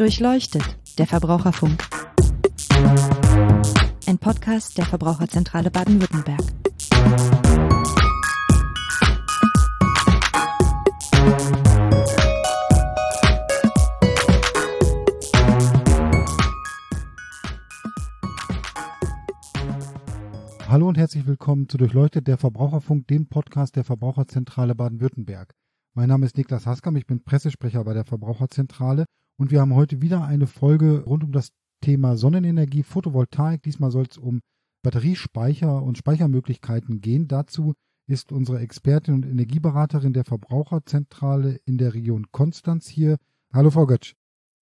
Durchleuchtet, der Verbraucherfunk. Ein Podcast der Verbraucherzentrale Baden-Württemberg. Hallo und herzlich willkommen zu Durchleuchtet, der Verbraucherfunk, dem Podcast der Verbraucherzentrale Baden-Württemberg. Mein Name ist Niklas Haskam, ich bin Pressesprecher bei der Verbraucherzentrale und wir haben heute wieder eine Folge rund um das Thema Sonnenenergie, Photovoltaik. Diesmal soll es um Batteriespeicher und Speichermöglichkeiten gehen. Dazu ist unsere Expertin und Energieberaterin der Verbraucherzentrale in der Region Konstanz hier. Hallo Frau Götsch.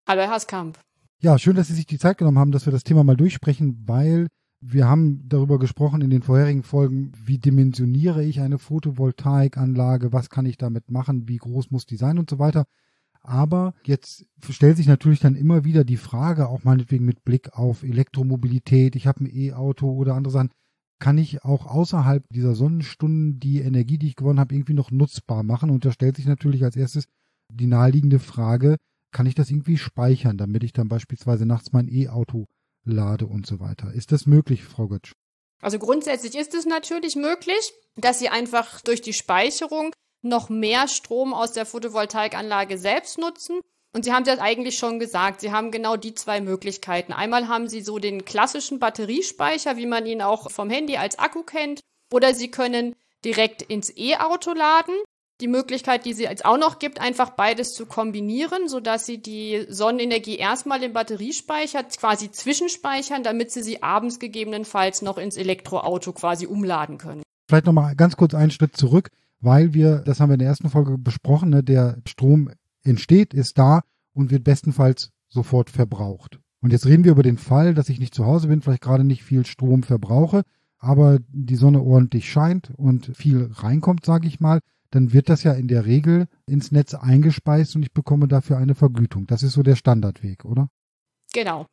Hallo Herr Haskamp. Ja, schön, dass Sie sich die Zeit genommen haben, dass wir das Thema mal durchsprechen, weil wir haben darüber gesprochen in den vorherigen Folgen, wie dimensioniere ich eine Photovoltaikanlage, was kann ich damit machen, wie groß muss die sein und so weiter. Aber jetzt stellt sich natürlich dann immer wieder die Frage, auch meinetwegen mit Blick auf Elektromobilität, ich habe ein E-Auto oder andere Sachen, kann ich auch außerhalb dieser Sonnenstunden die Energie, die ich gewonnen habe, irgendwie noch nutzbar machen? Und da stellt sich natürlich als erstes die naheliegende Frage, kann ich das irgendwie speichern, damit ich dann beispielsweise nachts mein E-Auto lade und so weiter. Ist das möglich, Frau Götsch? Also grundsätzlich ist es natürlich möglich, dass Sie einfach durch die Speicherung noch mehr Strom aus der Photovoltaikanlage selbst nutzen. Und Sie haben das eigentlich schon gesagt. Sie haben genau die zwei Möglichkeiten. Einmal haben Sie so den klassischen Batteriespeicher, wie man ihn auch vom Handy als Akku kennt. Oder Sie können direkt ins E-Auto laden die Möglichkeit, die sie jetzt auch noch gibt, einfach beides zu kombinieren, so dass sie die Sonnenenergie erstmal im Batteriespeicher quasi zwischenspeichern, damit sie sie abends gegebenenfalls noch ins Elektroauto quasi umladen können. Vielleicht nochmal ganz kurz einen Schritt zurück, weil wir, das haben wir in der ersten Folge besprochen, ne, der Strom entsteht, ist da und wird bestenfalls sofort verbraucht. Und jetzt reden wir über den Fall, dass ich nicht zu Hause bin, vielleicht gerade nicht viel Strom verbrauche, aber die Sonne ordentlich scheint und viel reinkommt, sage ich mal dann wird das ja in der Regel ins Netz eingespeist und ich bekomme dafür eine Vergütung. Das ist so der Standardweg, oder? Genau.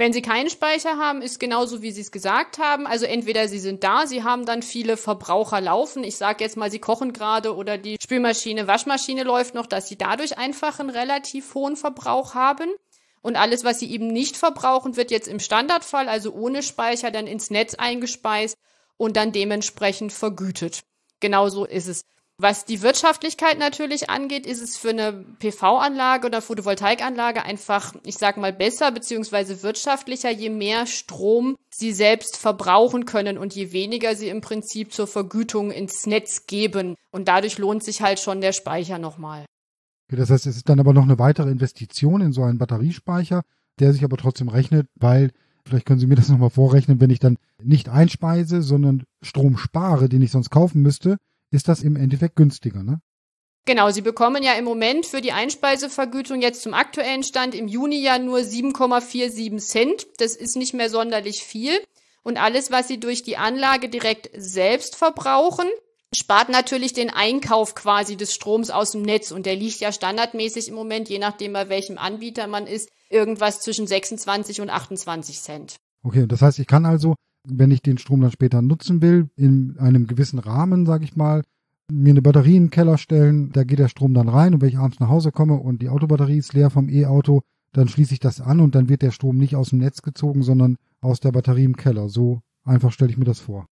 Wenn Sie keinen Speicher haben, ist genauso, wie Sie es gesagt haben. Also entweder Sie sind da, Sie haben dann viele Verbraucher laufen. Ich sage jetzt mal, Sie kochen gerade oder die Spülmaschine, Waschmaschine läuft noch, dass Sie dadurch einfach einen relativ hohen Verbrauch haben. Und alles, was Sie eben nicht verbrauchen, wird jetzt im Standardfall, also ohne Speicher, dann ins Netz eingespeist und dann dementsprechend vergütet. Genauso ist es. Was die Wirtschaftlichkeit natürlich angeht, ist es für eine PV-Anlage oder Photovoltaikanlage einfach, ich sag mal, besser beziehungsweise wirtschaftlicher, je mehr Strom sie selbst verbrauchen können und je weniger sie im Prinzip zur Vergütung ins Netz geben. Und dadurch lohnt sich halt schon der Speicher nochmal. Okay, das heißt, es ist dann aber noch eine weitere Investition in so einen Batteriespeicher, der sich aber trotzdem rechnet, weil Vielleicht können Sie mir das nochmal vorrechnen, wenn ich dann nicht einspeise, sondern Strom spare, den ich sonst kaufen müsste, ist das im Endeffekt günstiger, ne? Genau, Sie bekommen ja im Moment für die Einspeisevergütung jetzt zum aktuellen Stand im Juni ja nur 7,47 Cent. Das ist nicht mehr sonderlich viel. Und alles, was Sie durch die Anlage direkt selbst verbrauchen, spart natürlich den Einkauf quasi des Stroms aus dem Netz. Und der liegt ja standardmäßig im Moment, je nachdem bei welchem Anbieter man ist, irgendwas zwischen 26 und 28 Cent. Okay, das heißt, ich kann also wenn ich den Strom dann später nutzen will, in einem gewissen Rahmen, sage ich mal, mir eine Batterie in den Keller stellen, da geht der Strom dann rein und wenn ich abends nach Hause komme und die Autobatterie ist leer vom E-Auto, dann schließe ich das an und dann wird der Strom nicht aus dem Netz gezogen, sondern aus der Batterie im Keller. So einfach stelle ich mir das vor.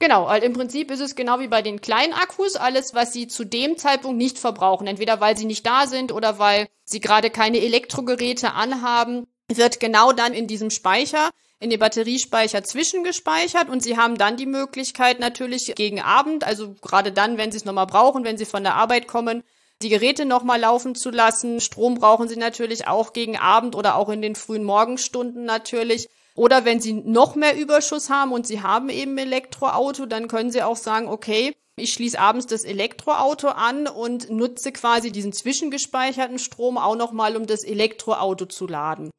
Genau, also im Prinzip ist es genau wie bei den kleinen Akkus, alles, was sie zu dem Zeitpunkt nicht verbrauchen, entweder weil sie nicht da sind oder weil sie gerade keine Elektrogeräte anhaben, wird genau dann in diesem Speicher in den Batteriespeicher zwischengespeichert und Sie haben dann die Möglichkeit natürlich gegen Abend, also gerade dann, wenn Sie es nochmal brauchen, wenn Sie von der Arbeit kommen, die Geräte nochmal laufen zu lassen. Strom brauchen Sie natürlich auch gegen Abend oder auch in den frühen Morgenstunden natürlich. Oder wenn Sie noch mehr Überschuss haben und Sie haben eben Elektroauto, dann können Sie auch sagen, okay, ich schließe abends das Elektroauto an und nutze quasi diesen zwischengespeicherten Strom auch nochmal, um das Elektroauto zu laden.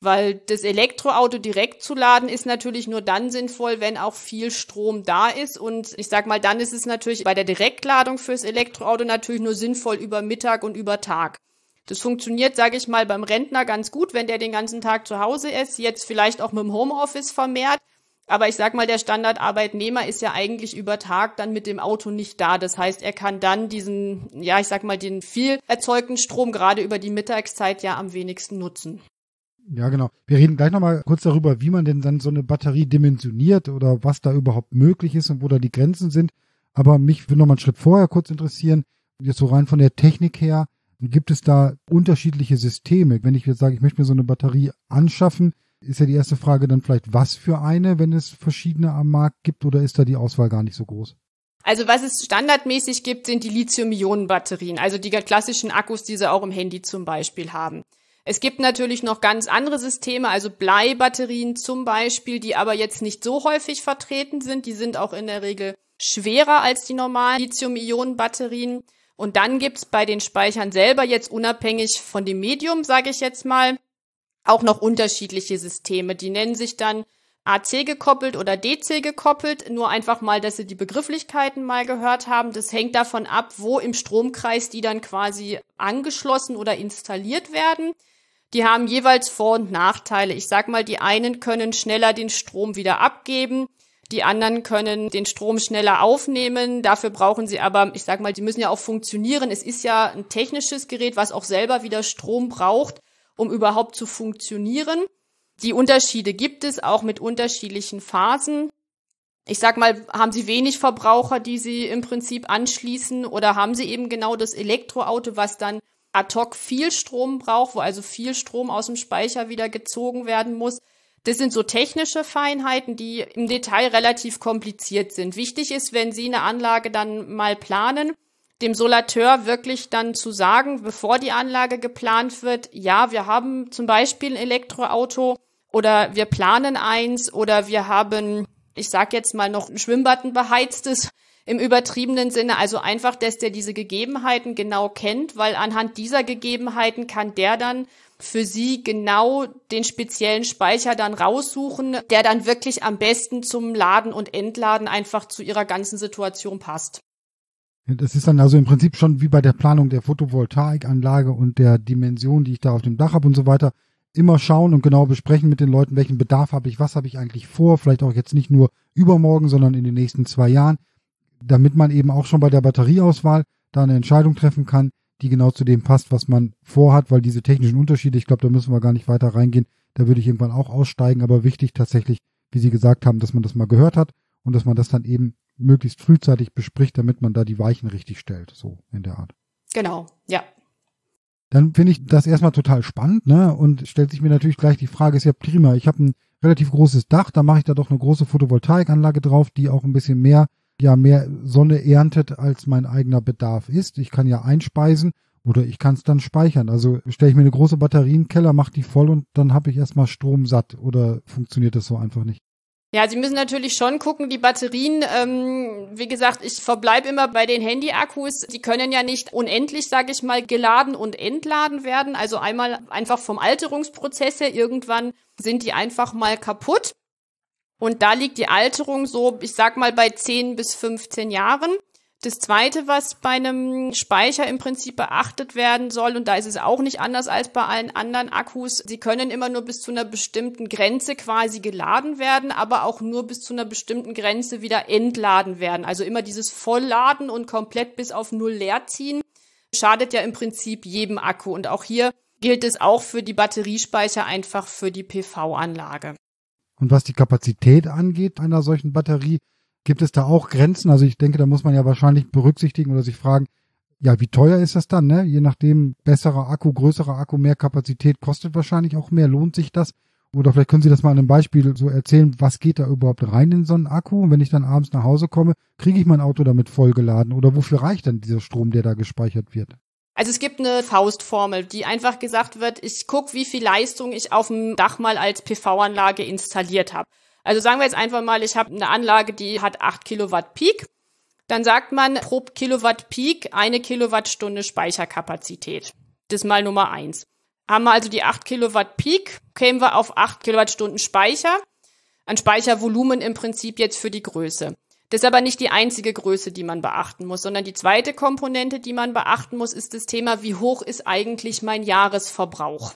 Weil das Elektroauto direkt zu laden ist natürlich nur dann sinnvoll, wenn auch viel Strom da ist. Und ich sag mal, dann ist es natürlich bei der Direktladung fürs Elektroauto natürlich nur sinnvoll über Mittag und über Tag. Das funktioniert, sage ich mal, beim Rentner ganz gut, wenn der den ganzen Tag zu Hause ist, jetzt vielleicht auch mit dem Homeoffice vermehrt. Aber ich sag mal, der Standardarbeitnehmer ist ja eigentlich über Tag dann mit dem Auto nicht da. Das heißt, er kann dann diesen, ja, ich sag mal, den viel erzeugten Strom gerade über die Mittagszeit ja am wenigsten nutzen. Ja, genau. Wir reden gleich nochmal kurz darüber, wie man denn dann so eine Batterie dimensioniert oder was da überhaupt möglich ist und wo da die Grenzen sind. Aber mich würde nochmal einen Schritt vorher kurz interessieren, jetzt so rein von der Technik her, gibt es da unterschiedliche Systeme? Wenn ich jetzt sage, ich möchte mir so eine Batterie anschaffen, ist ja die erste Frage dann vielleicht, was für eine, wenn es verschiedene am Markt gibt oder ist da die Auswahl gar nicht so groß? Also was es standardmäßig gibt, sind die Lithium-Ionen-Batterien, also die klassischen Akkus, die sie auch im Handy zum Beispiel haben. Es gibt natürlich noch ganz andere Systeme, also Bleibatterien zum Beispiel, die aber jetzt nicht so häufig vertreten sind. Die sind auch in der Regel schwerer als die normalen Lithium-Ionen-Batterien. Und dann gibt's bei den Speichern selber jetzt unabhängig von dem Medium, sage ich jetzt mal, auch noch unterschiedliche Systeme. Die nennen sich dann AC gekoppelt oder DC gekoppelt. Nur einfach mal, dass Sie die Begrifflichkeiten mal gehört haben. Das hängt davon ab, wo im Stromkreis die dann quasi angeschlossen oder installiert werden. Die haben jeweils Vor- und Nachteile. Ich sag mal, die einen können schneller den Strom wieder abgeben. Die anderen können den Strom schneller aufnehmen. Dafür brauchen sie aber, ich sag mal, die müssen ja auch funktionieren. Es ist ja ein technisches Gerät, was auch selber wieder Strom braucht um überhaupt zu funktionieren. Die Unterschiede gibt es auch mit unterschiedlichen Phasen. Ich sag mal, haben Sie wenig Verbraucher, die Sie im Prinzip anschließen oder haben Sie eben genau das Elektroauto, was dann ad hoc viel Strom braucht, wo also viel Strom aus dem Speicher wieder gezogen werden muss. Das sind so technische Feinheiten, die im Detail relativ kompliziert sind. Wichtig ist, wenn Sie eine Anlage dann mal planen, dem Solateur wirklich dann zu sagen, bevor die Anlage geplant wird, ja, wir haben zum Beispiel ein Elektroauto oder wir planen eins oder wir haben, ich sag jetzt mal noch ein Schwimmbad, ein beheiztes im übertriebenen Sinne. Also einfach, dass der diese Gegebenheiten genau kennt, weil anhand dieser Gegebenheiten kann der dann für Sie genau den speziellen Speicher dann raussuchen, der dann wirklich am besten zum Laden und Entladen einfach zu Ihrer ganzen Situation passt. Das ist dann also im Prinzip schon wie bei der Planung der Photovoltaikanlage und der Dimension, die ich da auf dem Dach habe und so weiter. Immer schauen und genau besprechen mit den Leuten, welchen Bedarf habe ich, was habe ich eigentlich vor, vielleicht auch jetzt nicht nur übermorgen, sondern in den nächsten zwei Jahren, damit man eben auch schon bei der Batterieauswahl da eine Entscheidung treffen kann, die genau zu dem passt, was man vorhat, weil diese technischen Unterschiede, ich glaube, da müssen wir gar nicht weiter reingehen, da würde ich irgendwann auch aussteigen, aber wichtig tatsächlich, wie Sie gesagt haben, dass man das mal gehört hat und dass man das dann eben möglichst frühzeitig bespricht, damit man da die Weichen richtig stellt, so in der Art. Genau, ja. Dann finde ich das erstmal total spannend, ne? Und stellt sich mir natürlich gleich die Frage, ist ja prima, ich habe ein relativ großes Dach, da mache ich da doch eine große Photovoltaikanlage drauf, die auch ein bisschen mehr, ja, mehr Sonne erntet, als mein eigener Bedarf ist. Ich kann ja einspeisen oder ich kann es dann speichern. Also stelle ich mir eine große Batterie in mache die voll und dann habe ich erstmal Strom satt oder funktioniert das so einfach nicht? Ja, Sie müssen natürlich schon gucken, die Batterien, ähm, wie gesagt, ich verbleibe immer bei den Handy-Akkus. Die können ja nicht unendlich, sage ich mal, geladen und entladen werden. Also einmal einfach vom Alterungsprozess her, irgendwann sind die einfach mal kaputt. Und da liegt die Alterung so, ich sag mal, bei 10 bis 15 Jahren. Das zweite, was bei einem Speicher im Prinzip beachtet werden soll, und da ist es auch nicht anders als bei allen anderen Akkus, sie können immer nur bis zu einer bestimmten Grenze quasi geladen werden, aber auch nur bis zu einer bestimmten Grenze wieder entladen werden. Also immer dieses Vollladen und komplett bis auf Null leer ziehen, schadet ja im Prinzip jedem Akku. Und auch hier gilt es auch für die Batteriespeicher einfach für die PV-Anlage. Und was die Kapazität angeht einer solchen Batterie, Gibt es da auch Grenzen? Also ich denke, da muss man ja wahrscheinlich berücksichtigen oder sich fragen, ja, wie teuer ist das dann, ne? Je nachdem, besserer Akku, größerer Akku, mehr Kapazität kostet wahrscheinlich auch mehr. Lohnt sich das? Oder vielleicht können Sie das mal an einem Beispiel so erzählen, was geht da überhaupt rein in so einen Akku? Und wenn ich dann abends nach Hause komme, kriege ich mein Auto damit vollgeladen? Oder wofür reicht dann dieser Strom, der da gespeichert wird? Also es gibt eine Faustformel, die einfach gesagt wird, ich gucke, wie viel Leistung ich auf dem Dach mal als PV-Anlage installiert habe. Also sagen wir jetzt einfach mal, ich habe eine Anlage, die hat 8 Kilowatt Peak. Dann sagt man pro Kilowatt Peak eine Kilowattstunde Speicherkapazität. Das ist mal Nummer eins. Haben wir also die 8 Kilowatt Peak, kämen wir auf 8 Kilowattstunden Speicher. Ein Speichervolumen im Prinzip jetzt für die Größe. Das ist aber nicht die einzige Größe, die man beachten muss, sondern die zweite Komponente, die man beachten muss, ist das Thema, wie hoch ist eigentlich mein Jahresverbrauch?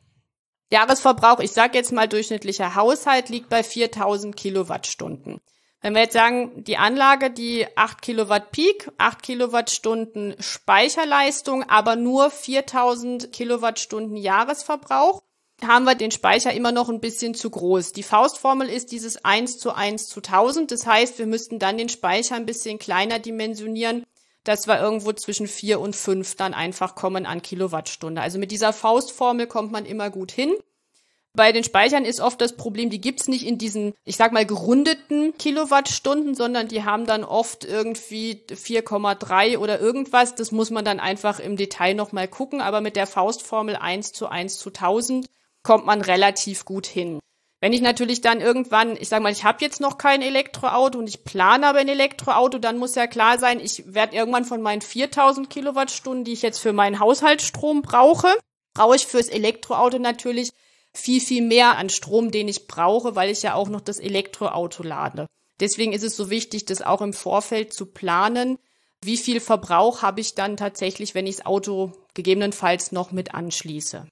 Jahresverbrauch, ich sage jetzt mal durchschnittlicher Haushalt, liegt bei 4000 Kilowattstunden. Wenn wir jetzt sagen, die Anlage, die 8 Kilowatt Peak, 8 Kilowattstunden Speicherleistung, aber nur 4000 Kilowattstunden Jahresverbrauch, haben wir den Speicher immer noch ein bisschen zu groß. Die Faustformel ist dieses 1 zu 1 zu 1000. Das heißt, wir müssten dann den Speicher ein bisschen kleiner dimensionieren, dass wir irgendwo zwischen 4 und 5 dann einfach kommen an Kilowattstunde. Also mit dieser Faustformel kommt man immer gut hin. Bei den Speichern ist oft das Problem, die gibt's nicht in diesen, ich sag mal, gerundeten Kilowattstunden, sondern die haben dann oft irgendwie 4,3 oder irgendwas. Das muss man dann einfach im Detail nochmal gucken. Aber mit der Faustformel 1 zu 1 zu 1000 kommt man relativ gut hin. Wenn ich natürlich dann irgendwann, ich sag mal, ich habe jetzt noch kein Elektroauto und ich plane aber ein Elektroauto, dann muss ja klar sein, ich werde irgendwann von meinen 4000 Kilowattstunden, die ich jetzt für meinen Haushaltsstrom brauche, brauche ich fürs Elektroauto natürlich viel, viel mehr an Strom, den ich brauche, weil ich ja auch noch das Elektroauto lade. Deswegen ist es so wichtig, das auch im Vorfeld zu planen. Wie viel Verbrauch habe ich dann tatsächlich, wenn ich das Auto gegebenenfalls noch mit anschließe?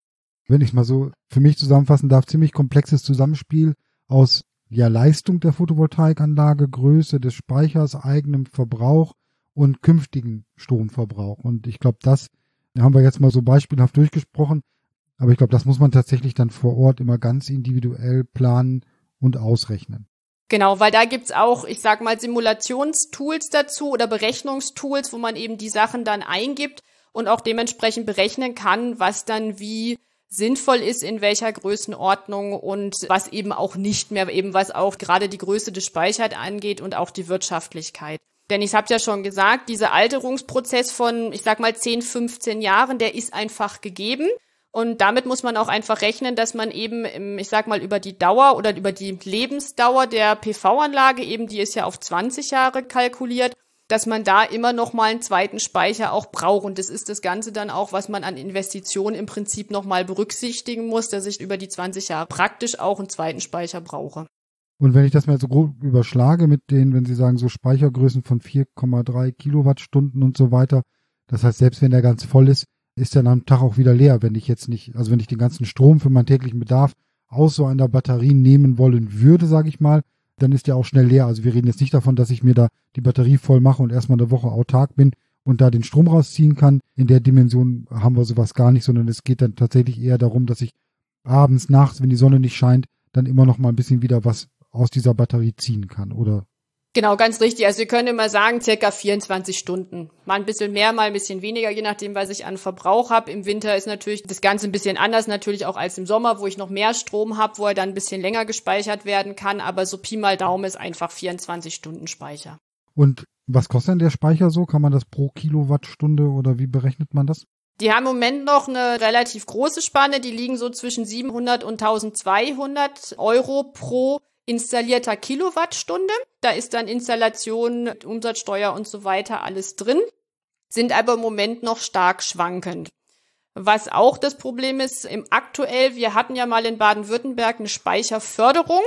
Wenn ich mal so für mich zusammenfassen darf, ziemlich komplexes Zusammenspiel aus ja, Leistung der Photovoltaikanlage, Größe des Speichers, eigenem Verbrauch und künftigen Stromverbrauch. Und ich glaube, das haben wir jetzt mal so beispielhaft durchgesprochen. Aber ich glaube, das muss man tatsächlich dann vor Ort immer ganz individuell planen und ausrechnen. Genau, weil da gibt's auch, ich sag mal, Simulationstools dazu oder Berechnungstools, wo man eben die Sachen dann eingibt und auch dementsprechend berechnen kann, was dann wie sinnvoll ist, in welcher Größenordnung und was eben auch nicht mehr, eben was auch gerade die Größe des Speichers angeht und auch die Wirtschaftlichkeit. Denn ich habe ja schon gesagt, dieser Alterungsprozess von, ich sag mal, 10, 15 Jahren, der ist einfach gegeben. Und damit muss man auch einfach rechnen, dass man eben, ich sag mal, über die Dauer oder über die Lebensdauer der PV-Anlage, eben die ist ja auf 20 Jahre kalkuliert, dass man da immer noch mal einen zweiten Speicher auch braucht. Und das ist das Ganze dann auch, was man an Investitionen im Prinzip noch mal berücksichtigen muss, dass ich über die 20 Jahre praktisch auch einen zweiten Speicher brauche. Und wenn ich das mal so grob überschlage mit denen, wenn Sie sagen, so Speichergrößen von 4,3 Kilowattstunden und so weiter, das heißt, selbst wenn der ganz voll ist, ist dann am Tag auch wieder leer, wenn ich jetzt nicht, also wenn ich den ganzen Strom für meinen täglichen Bedarf aus so einer Batterie nehmen wollen würde, sage ich mal, dann ist der auch schnell leer. Also wir reden jetzt nicht davon, dass ich mir da die Batterie voll mache und erstmal eine Woche autark bin und da den Strom rausziehen kann. In der Dimension haben wir sowas gar nicht, sondern es geht dann tatsächlich eher darum, dass ich abends, nachts, wenn die Sonne nicht scheint, dann immer noch mal ein bisschen wieder was aus dieser Batterie ziehen kann, oder? Genau, ganz richtig. Also wir können immer sagen, circa 24 Stunden. Mal ein bisschen mehr, mal ein bisschen weniger, je nachdem, was ich an Verbrauch habe. Im Winter ist natürlich das Ganze ein bisschen anders, natürlich auch als im Sommer, wo ich noch mehr Strom habe, wo er dann ein bisschen länger gespeichert werden kann. Aber so Pi mal Daumen ist einfach 24 Stunden Speicher. Und was kostet denn der Speicher so? Kann man das pro Kilowattstunde oder wie berechnet man das? Die haben im Moment noch eine relativ große Spanne. Die liegen so zwischen 700 und 1200 Euro pro installierter Kilowattstunde. Da ist dann Installation, Umsatzsteuer und so weiter alles drin, sind aber im Moment noch stark schwankend. Was auch das Problem ist, im aktuell, wir hatten ja mal in Baden-Württemberg eine Speicherförderung.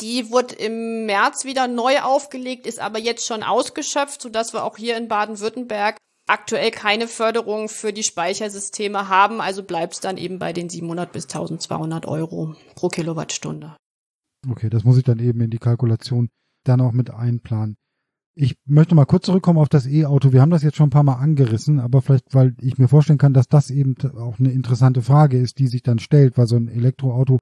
Die wurde im März wieder neu aufgelegt, ist aber jetzt schon ausgeschöpft, sodass wir auch hier in Baden-Württemberg aktuell keine Förderung für die Speichersysteme haben. Also bleibt es dann eben bei den 700 bis 1200 Euro pro Kilowattstunde. Okay, das muss ich dann eben in die Kalkulation dann auch mit einplanen. Ich möchte mal kurz zurückkommen auf das E-Auto. Wir haben das jetzt schon ein paar Mal angerissen, aber vielleicht, weil ich mir vorstellen kann, dass das eben auch eine interessante Frage ist, die sich dann stellt, weil so ein Elektroauto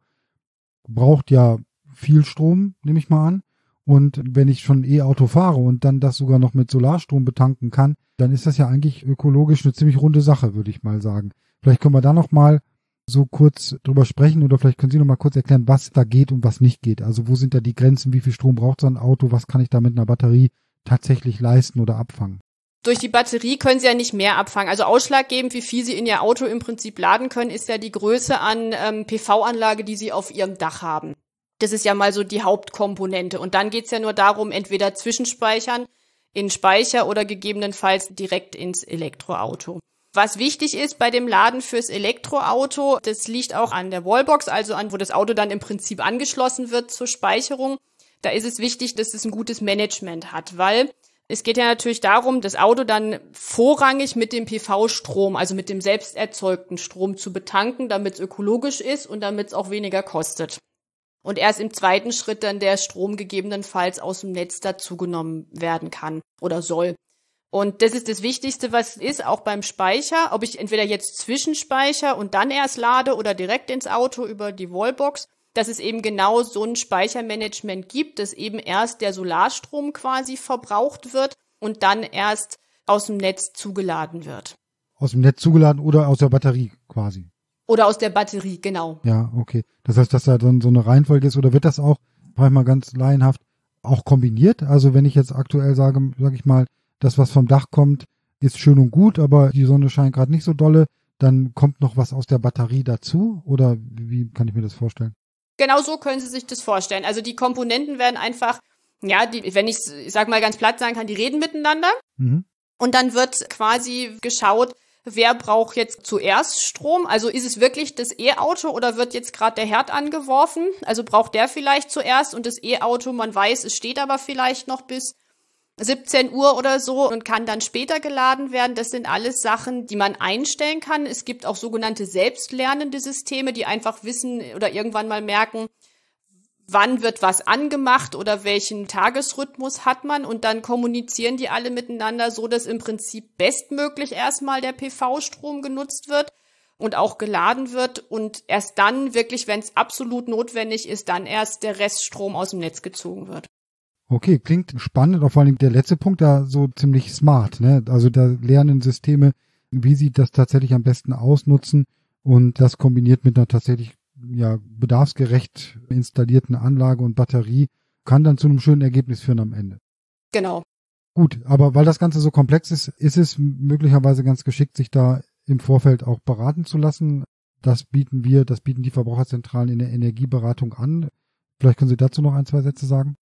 braucht ja viel Strom, nehme ich mal an. Und wenn ich schon E-Auto fahre und dann das sogar noch mit Solarstrom betanken kann, dann ist das ja eigentlich ökologisch eine ziemlich runde Sache, würde ich mal sagen. Vielleicht können wir da noch mal so kurz drüber sprechen oder vielleicht können Sie noch mal kurz erklären, was da geht und was nicht geht. Also wo sind da die Grenzen, wie viel Strom braucht so ein Auto, was kann ich da mit einer Batterie tatsächlich leisten oder abfangen? Durch die Batterie können Sie ja nicht mehr abfangen. Also ausschlaggebend, wie viel Sie in Ihr Auto im Prinzip laden können, ist ja die Größe an ähm, PV-Anlage, die Sie auf Ihrem Dach haben. Das ist ja mal so die Hauptkomponente. Und dann geht's ja nur darum, entweder zwischenspeichern in Speicher oder gegebenenfalls direkt ins Elektroauto. Was wichtig ist bei dem Laden fürs Elektroauto, das liegt auch an der Wallbox, also an, wo das Auto dann im Prinzip angeschlossen wird zur Speicherung. Da ist es wichtig, dass es ein gutes Management hat, weil Es geht ja natürlich darum, das Auto dann vorrangig mit dem PV-Strom, also mit dem selbst erzeugten Strom zu betanken, damit es ökologisch ist und damit es auch weniger kostet. Und erst im zweiten Schritt dann der Strom gegebenenfalls aus dem Netz dazugenommen werden kann oder soll. Und das ist das Wichtigste, was ist, auch beim Speicher, ob ich entweder jetzt zwischenspeicher und dann erst lade oder direkt ins Auto über die Wallbox, dass es eben genau so ein Speichermanagement gibt, dass eben erst der Solarstrom quasi verbraucht wird und dann erst aus dem Netz zugeladen wird. Aus dem Netz zugeladen oder aus der Batterie quasi. Oder aus der Batterie, genau. Ja, okay. Das heißt, dass da dann so eine Reihenfolge ist oder wird das auch, frage ich mal ganz laienhaft, auch kombiniert? Also wenn ich jetzt aktuell sage, sage ich mal, das, was vom Dach kommt, ist schön und gut, aber die Sonne scheint gerade nicht so dolle, dann kommt noch was aus der Batterie dazu? Oder wie kann ich mir das vorstellen? Genau so können Sie sich das vorstellen. Also die Komponenten werden einfach, ja, die, wenn ich, ich sag mal ganz platt sagen kann, die reden miteinander. Mhm. Und dann wird quasi geschaut, wer braucht jetzt zuerst Strom? Also ist es wirklich das E-Auto oder wird jetzt gerade der Herd angeworfen? Also braucht der vielleicht zuerst und das E-Auto, man weiß, es steht aber vielleicht noch bis 17 Uhr oder so und kann dann später geladen werden. Das sind alles Sachen, die man einstellen kann. Es gibt auch sogenannte selbstlernende Systeme, die einfach wissen oder irgendwann mal merken, wann wird was angemacht oder welchen Tagesrhythmus hat man und dann kommunizieren die alle miteinander so, dass im Prinzip bestmöglich erstmal der PV-Strom genutzt wird und auch geladen wird und erst dann wirklich, wenn es absolut notwendig ist, dann erst der Reststrom aus dem Netz gezogen wird. Okay, klingt spannend, und vor allem der letzte Punkt da so ziemlich smart, ne? Also da lernen Systeme, wie sie das tatsächlich am besten ausnutzen und das kombiniert mit einer tatsächlich ja bedarfsgerecht installierten Anlage und Batterie kann dann zu einem schönen Ergebnis führen am Ende. Genau. Gut, aber weil das Ganze so komplex ist, ist es möglicherweise ganz geschickt, sich da im Vorfeld auch beraten zu lassen. Das bieten wir, das bieten die Verbraucherzentralen in der Energieberatung an. Vielleicht können Sie dazu noch ein, zwei Sätze sagen?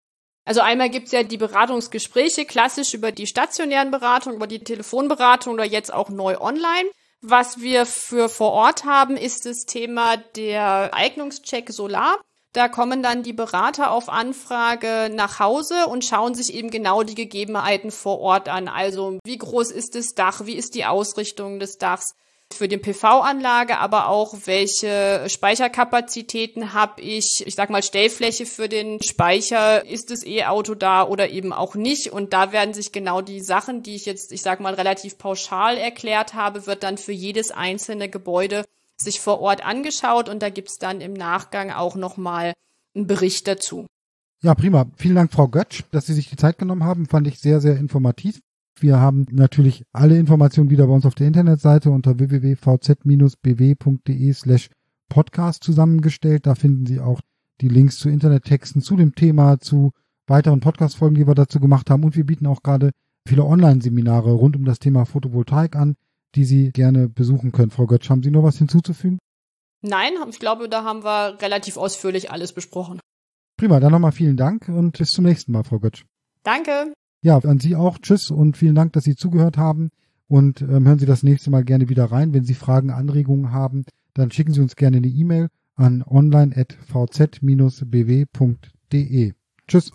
Also einmal gibt's ja die Beratungsgespräche, klassisch über die stationären Beratungen, über die Telefonberatung oder jetzt auch neu online. Was wir für vor Ort haben, ist das Thema der Eignungscheck Solar. Da kommen dann die Berater auf Anfrage nach Hause und schauen sich eben genau die Gegebenheiten vor Ort an. Also wie groß ist das Dach, wie ist die Ausrichtung des Dachs, für die PV-Anlage, aber auch welche Speicherkapazitäten habe ich, ich sag mal Stellfläche für den Speicher, ist das E-Auto da oder eben auch nicht und da werden sich genau die Sachen, die ich jetzt, ich sag mal relativ pauschal erklärt habe, wird dann für jedes einzelne Gebäude sich vor Ort angeschaut und da gibt's dann im Nachgang auch nochmal einen Bericht dazu. Ja, prima. Vielen Dank, Frau Götsch, dass Sie sich die Zeit genommen haben. Fand ich sehr, sehr informativ. Wir haben natürlich alle Informationen wieder bei uns auf der Internetseite unter www.vz-bw.de slash podcast zusammengestellt. Da finden Sie auch die Links zu Internettexten zu dem Thema, zu weiteren Podcast-Folgen, die wir dazu gemacht haben. Und wir bieten auch gerade viele Online-Seminare rund um das Thema Photovoltaik an, die Sie gerne besuchen können. Frau Götsch, haben Sie noch was hinzuzufügen? Nein, ich glaube, da haben wir relativ ausführlich alles besprochen. Prima, dann nochmal vielen Dank und bis zum nächsten Mal, Frau Götsch. Danke. Ja, an Sie auch. Tschüss und vielen Dank, dass Sie zugehört haben. Und ähm, hören Sie das nächste Mal gerne wieder rein. Wenn Sie Fragen, Anregungen haben, dann schicken Sie uns gerne eine E-Mail an online.vz-bw.de. Tschüss.